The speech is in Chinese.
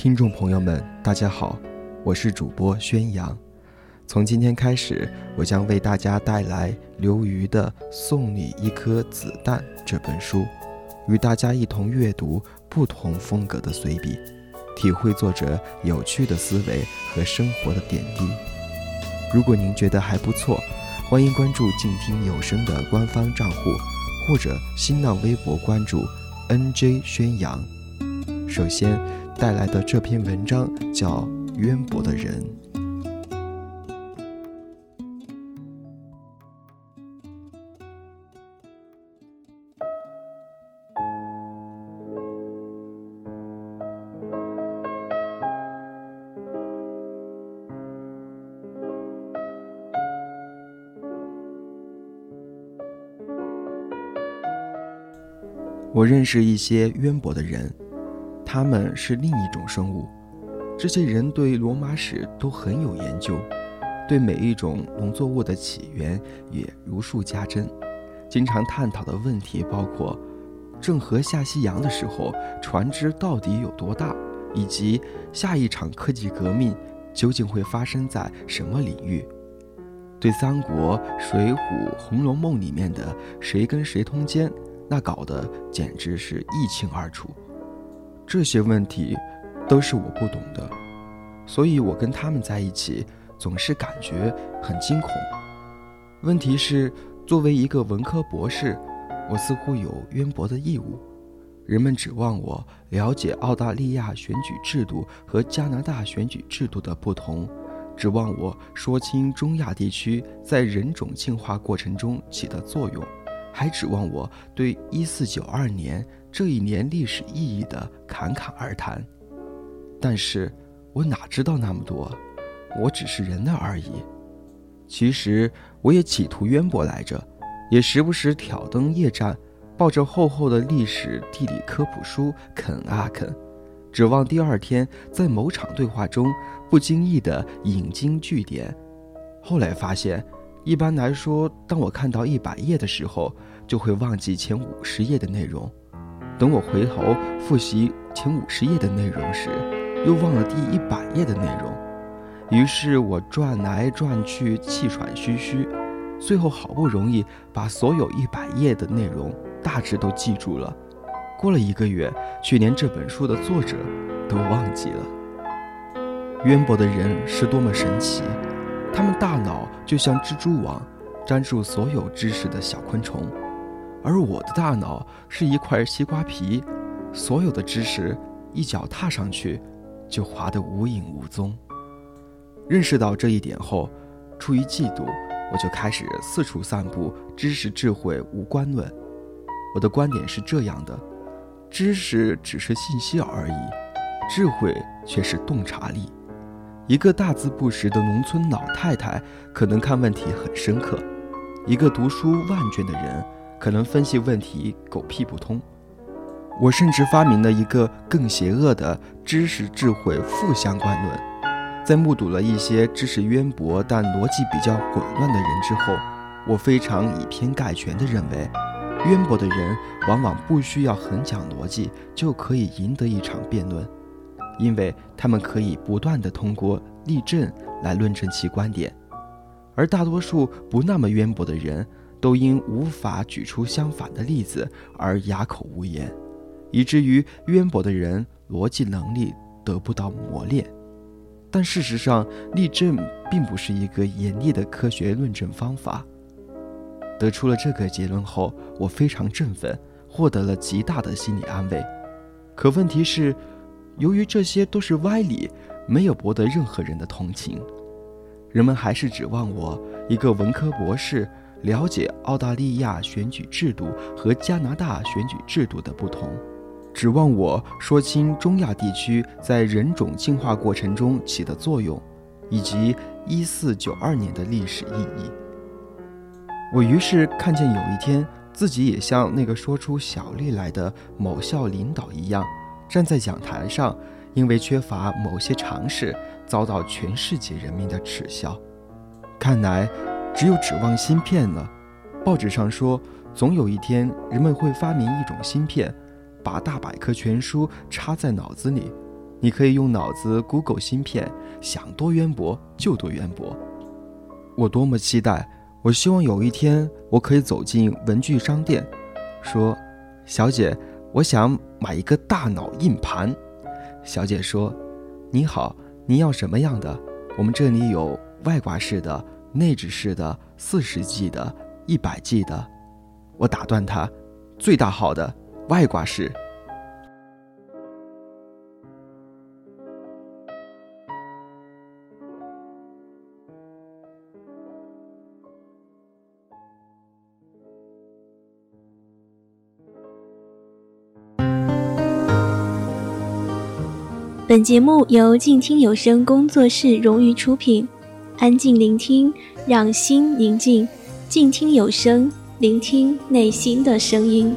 听众朋友们，大家好，我是主播宣扬。从今天开始，我将为大家带来刘瑜的《送你一颗子弹》这本书，与大家一同阅读不同风格的随笔，体会作者有趣的思维和生活的点滴。如果您觉得还不错，欢迎关注静听有声的官方账户，或者新浪微博关注 NJ 宣扬。首先。带来的这篇文章叫《渊博的人》。我认识一些渊博的人。他们是另一种生物，这些人对罗马史都很有研究，对每一种农作物的起源也如数家珍。经常探讨的问题包括：郑和下西洋的时候，船只到底有多大，以及下一场科技革命究竟会发生在什么领域？对三国、水浒、红楼梦里面的谁跟谁通奸，那搞得简直是一清二楚。这些问题都是我不懂的，所以我跟他们在一起总是感觉很惊恐。问题是，作为一个文科博士，我似乎有渊博的义务。人们指望我了解澳大利亚选举制度和加拿大选举制度的不同，指望我说清中亚地区在人种进化过程中起的作用，还指望我对一四九二年。这一年历史意义的侃侃而谈，但是我哪知道那么多，我只是人儿而已。其实我也企图渊博来着，也时不时挑灯夜战，抱着厚厚的历史地理科普书啃啊啃，指望第二天在某场对话中不经意的引经据典。后来发现，一般来说，当我看到一百页的时候，就会忘记前五十页的内容。等我回头复习前五十页的内容时，又忘了第一百页的内容，于是我转来转去，气喘吁吁，最后好不容易把所有一百页的内容大致都记住了。过了一个月，却连这本书的作者都忘记了。渊博的人是多么神奇，他们大脑就像蜘蛛网，粘住所有知识的小昆虫。而我的大脑是一块西瓜皮，所有的知识一脚踏上去，就滑得无影无踪。认识到这一点后，出于嫉妒，我就开始四处散布知识智慧无关论。我的观点是这样的：知识只是信息而已，智慧却是洞察力。一个大字不识的农村老太太可能看问题很深刻，一个读书万卷的人。可能分析问题狗屁不通，我甚至发明了一个更邪恶的知识智慧负相关论。在目睹了一些知识渊博但逻辑比较混乱的人之后，我非常以偏概全地认为，渊博的人往往不需要很讲逻辑就可以赢得一场辩论，因为他们可以不断地通过例证来论证其观点，而大多数不那么渊博的人。都因无法举出相反的例子而哑口无言，以至于渊博的人逻辑能力得不到磨练。但事实上，例证并不是一个严厉的科学论证方法。得出了这个结论后，我非常振奋，获得了极大的心理安慰。可问题是，由于这些都是歪理，没有博得任何人的同情，人们还是指望我一个文科博士。了解澳大利亚选举制度和加拿大选举制度的不同，指望我说清中亚地区在人种进化过程中起的作用，以及一四九二年的历史意义。我于是看见有一天自己也像那个说出小丽来的某校领导一样，站在讲台上，因为缺乏某些常识，遭到全世界人民的耻笑。看来。只有指望芯片了。报纸上说，总有一天人们会发明一种芯片，把大百科全书插在脑子里，你可以用脑子 Google 芯片，想多渊博就多渊博。我多么期待！我希望有一天我可以走进文具商店，说：“小姐，我想买一个大脑硬盘。”小姐说：“你好，您要什么样的？我们这里有外挂式的、内置式的、四十 G 的、一百 G 的。”我打断他：“最大号的外挂式。”本节目由静听有声工作室荣誉出品，安静聆听，让心宁静。静听有声，聆听内心的声音。